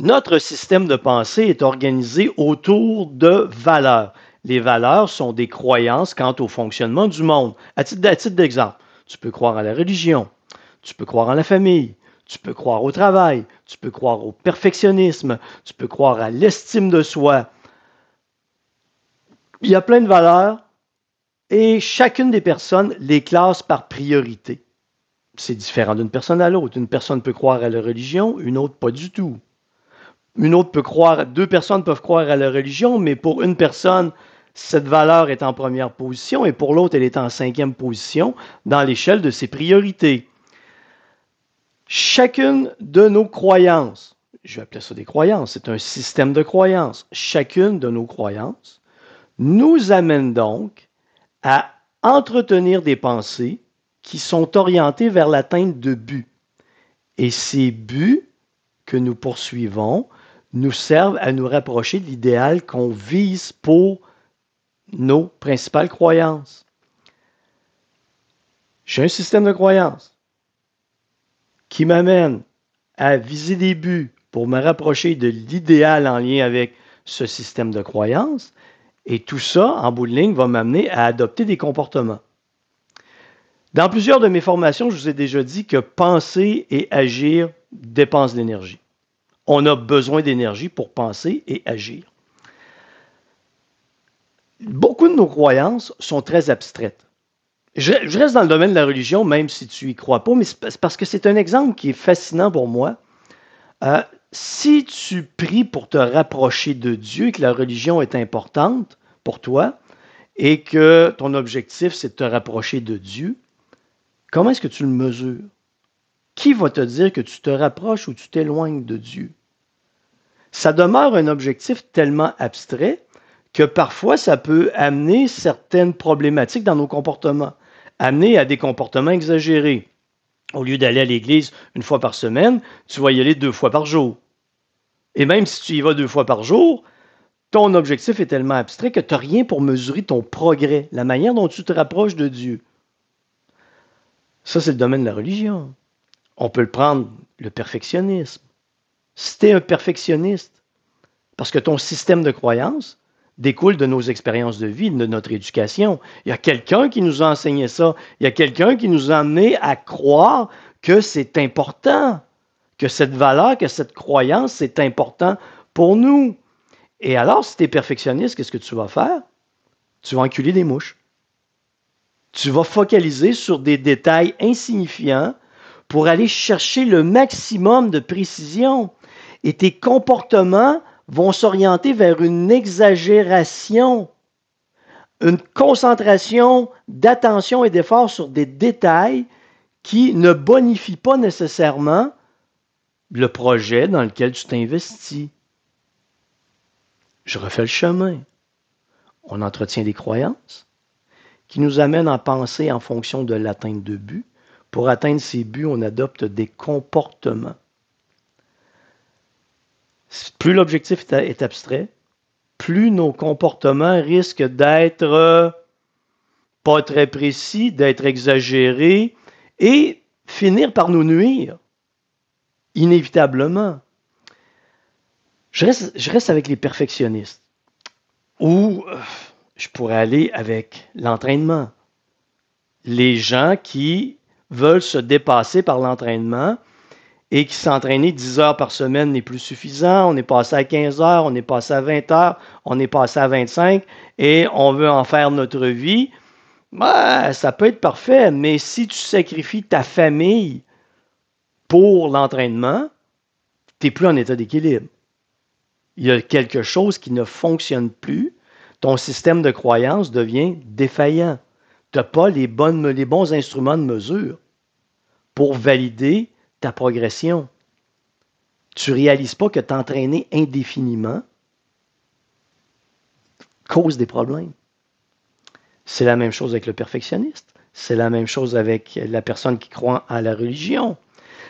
Notre système de pensée est organisé autour de valeurs. Les valeurs sont des croyances quant au fonctionnement du monde. À titre d'exemple, tu peux croire à la religion, tu peux croire en la famille, tu peux croire au travail, tu peux croire au perfectionnisme, tu peux croire à l'estime de soi. Il y a plein de valeurs et chacune des personnes les classe par priorité. C'est différent d'une personne à l'autre. Une personne peut croire à la religion, une autre pas du tout. Une autre peut croire, deux personnes peuvent croire à la religion, mais pour une personne, cette valeur est en première position et pour l'autre, elle est en cinquième position dans l'échelle de ses priorités. Chacune de nos croyances, je vais appeler ça des croyances, c'est un système de croyances, chacune de nos croyances nous amène donc à entretenir des pensées qui sont orientées vers l'atteinte de buts. Et ces buts que nous poursuivons nous servent à nous rapprocher de l'idéal qu'on vise pour nos principales croyances. J'ai un système de croyances qui m'amène à viser des buts pour me rapprocher de l'idéal en lien avec ce système de croyances. Et tout ça, en bout de ligne, va m'amener à adopter des comportements. Dans plusieurs de mes formations, je vous ai déjà dit que penser et agir dépensent de l'énergie. On a besoin d'énergie pour penser et agir. Beaucoup de nos croyances sont très abstraites. Je, reste dans le domaine de la religion, même si tu y crois pas, mais parce que c'est un exemple qui est fascinant pour moi. Euh, si tu pries pour te rapprocher de Dieu et que la religion est importante pour toi et que ton objectif c'est de te rapprocher de Dieu, comment est-ce que tu le mesures? Qui va te dire que tu te rapproches ou tu t'éloignes de Dieu? Ça demeure un objectif tellement abstrait que parfois ça peut amener certaines problématiques dans nos comportements, amener à des comportements exagérés. Au lieu d'aller à l'église une fois par semaine, tu vas y aller deux fois par jour. Et même si tu y vas deux fois par jour, ton objectif est tellement abstrait que tu n'as rien pour mesurer ton progrès, la manière dont tu te rapproches de Dieu. Ça, c'est le domaine de la religion. On peut le prendre, le perfectionnisme si tu es un perfectionniste, parce que ton système de croyance découle de nos expériences de vie, de notre éducation. Il y a quelqu'un qui nous a enseigné ça. Il y a quelqu'un qui nous a amené à croire que c'est important, que cette valeur, que cette croyance, c'est important pour nous. Et alors, si tu es perfectionniste, qu'est-ce que tu vas faire? Tu vas enculer des mouches. Tu vas focaliser sur des détails insignifiants pour aller chercher le maximum de précision et tes comportements vont s'orienter vers une exagération, une concentration d'attention et d'effort sur des détails qui ne bonifient pas nécessairement le projet dans lequel tu t'investis. Je refais le chemin. On entretient des croyances qui nous amènent à penser en fonction de l'atteinte de buts. Pour atteindre ces buts, on adopte des comportements. Plus l'objectif est abstrait, plus nos comportements risquent d'être euh, pas très précis, d'être exagérés et finir par nous nuire, inévitablement. Je reste, avec les perfectionnistes, ou euh, je pourrais aller avec l'entraînement. Les gens qui veulent se dépasser par l'entraînement et qui s'entraîner 10 heures par semaine n'est plus suffisant. On est passé à 15 heures, on est passé à 20 heures, on est passé à 25 et on veut en faire notre vie. Ben, ça peut être parfait, mais si tu sacrifies ta famille pour l'entraînement, tu n'es plus en état d'équilibre. Il y a quelque chose qui ne fonctionne plus. Ton système de croyance devient défaillant. Tu n'as pas les bons instruments de mesure pour valider ta progression. Tu ne réalises pas que t'entraîner indéfiniment cause des problèmes. C'est la même chose avec le perfectionniste. C'est la même chose avec la personne qui croit à la religion.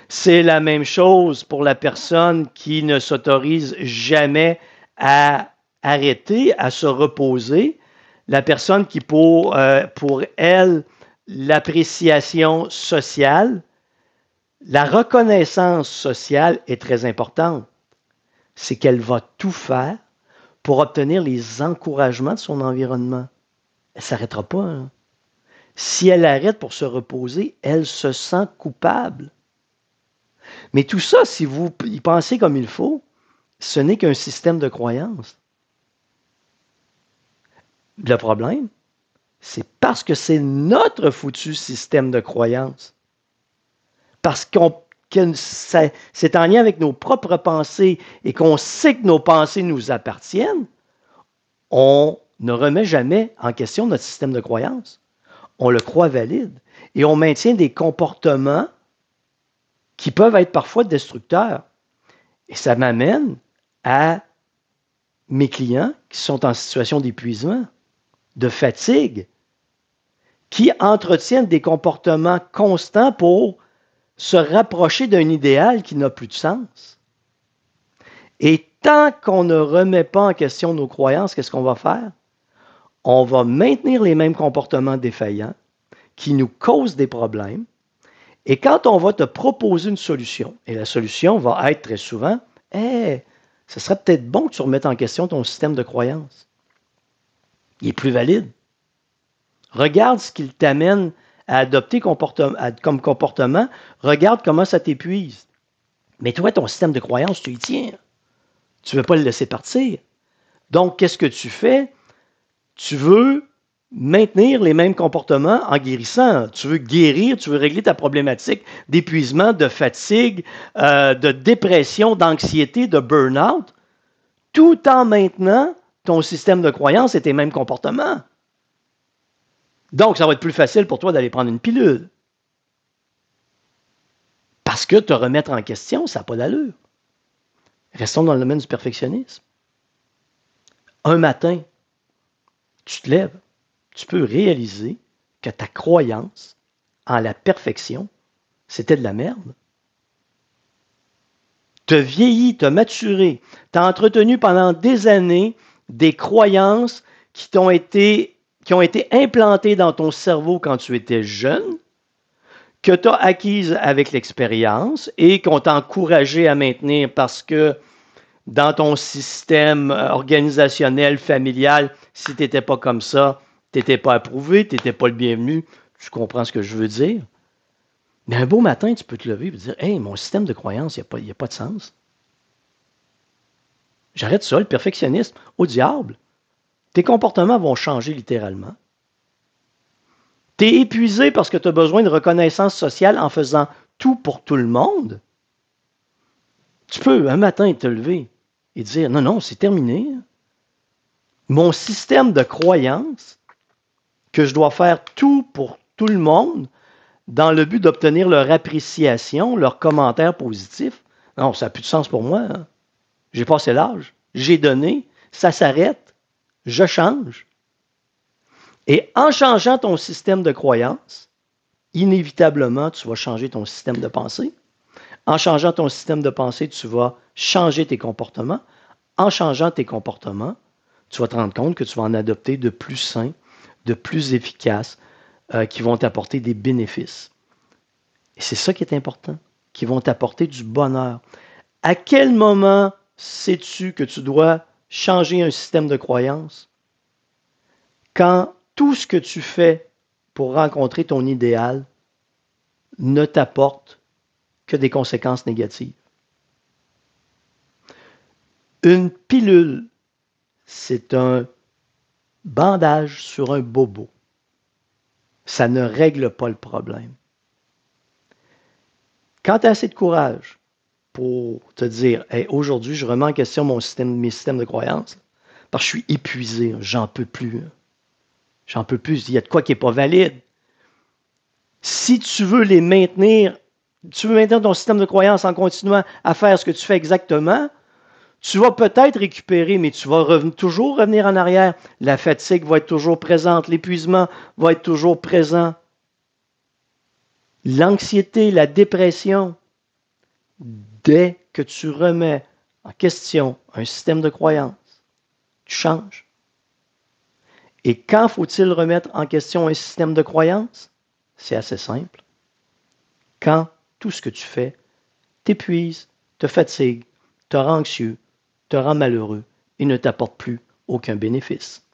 C'est la même chose pour la personne qui ne s'autorise jamais à arrêter, à se reposer. La personne qui, pour, euh, pour elle, l'appréciation sociale, la reconnaissance sociale est très importante. c'est qu'elle va tout faire pour obtenir les encouragements de son environnement. Elle ne s'arrêtera pas. Hein. Si elle arrête pour se reposer, elle se sent coupable. Mais tout ça, si vous y pensez comme il faut, ce n'est qu'un système de croyance. Le problème, c'est parce que c'est notre foutu système de croyance. Parce qu'on que c'est en lien avec nos propres pensées et qu'on sait que nos pensées nous appartiennent, on ne remet jamais en question notre système de croyance. On le croit valide et on maintient des comportements qui peuvent être parfois destructeurs. Et ça m'amène à mes clients qui sont en situation d'épuisement, de fatigue, qui entretiennent des comportements constants pour se rapprocher d'un idéal qui n'a plus de sens. Et tant qu'on ne remet pas en question nos croyances, qu'est-ce qu'on va faire? On va maintenir les mêmes comportements défaillants qui nous causent des problèmes. Et quand on va te proposer une solution, et la solution va être très souvent, eh, ce serait peut-être bon que tu remettes en question ton système de croyances. Il est plus valide. Regarde ce qu'il t'amène à adopter comme comportement, regarde comment ça t'épuise. Mais toi, ton système de croyance, tu y tiens. Tu ne veux pas le laisser partir. Donc, qu'est-ce que tu fais? Tu veux maintenir les mêmes comportements en guérissant. Tu veux guérir, tu veux régler ta problématique d'épuisement, de fatigue, euh, de dépression, d'anxiété, de burn-out, tout en maintenant ton système de croyance et tes mêmes comportements. Donc, ça va être plus facile pour toi d'aller prendre une pilule. Parce que te remettre en question, ça n'a pas d'allure. Restons dans le domaine du perfectionnisme. Un matin, tu te lèves, tu peux réaliser que ta croyance en la perfection, c'était de la merde. As vieilli, as maturé, tu as entretenu pendant des années des croyances qui t'ont été qui ont été implantées dans ton cerveau quand tu étais jeune, que tu as acquises avec l'expérience et qu'on t'a encouragé à maintenir parce que dans ton système organisationnel, familial, si tu n'étais pas comme ça, tu n'étais pas approuvé, tu n'étais pas le bienvenu. Tu comprends ce que je veux dire? Mais un beau matin, tu peux te lever et dire Hey, mon système de croyance, il n'y a, a, pas de sens. J'arrête ça, le perfectionnisme, au diable. Tes comportements vont changer littéralement. Tu es épuisé parce que tu as besoin de reconnaissance sociale en faisant tout pour tout le monde. Tu peux un matin te lever et dire non, non, c'est terminé. Mon système de croyance que je dois faire tout pour tout le monde dans le but d'obtenir leur appréciation, leur commentaire positif, non, ça n'a plus de sens pour moi. Hein. J'ai passé l'âge, j'ai donné, ça s'arrête je change. Et en changeant ton système de croyance, inévitablement, tu vas changer ton système de pensée. En changeant ton système de pensée, tu vas changer tes comportements. En changeant tes comportements, tu vas te rendre compte que tu vas en adopter de plus sains, de plus efficaces, euh, qui vont t'apporter des bénéfices. Et c'est ça qui est important, qui vont t'apporter du bonheur. À quel moment sais-tu que tu dois changer un système de croyance quand tout ce que tu fais pour rencontrer ton idéal ne t'apporte que des conséquences négatives. Une pilule, c'est un bandage sur un bobo. Ça ne règle pas le problème. Quand tu as assez de courage pour te dire aujourd'hui, je remets en question mon système, mes systèmes de croyance parce que je suis épuisé, j'en peux plus. J'en peux plus, il y a de quoi qui n'est pas valide. Si tu veux les maintenir, tu veux maintenir ton système de croyance en continuant à faire ce que tu fais exactement, tu vas peut-être récupérer, mais tu vas toujours revenir en arrière. La fatigue va être toujours présente, l'épuisement va être toujours présent. L'anxiété, la dépression, dès que tu remets en question un système de croyance, tu changes. Et quand faut-il remettre en question un système de croyance? C'est assez simple. Quand tout ce que tu fais t'épuise, te fatigue, te rend anxieux, te rend malheureux et ne t'apporte plus aucun bénéfice.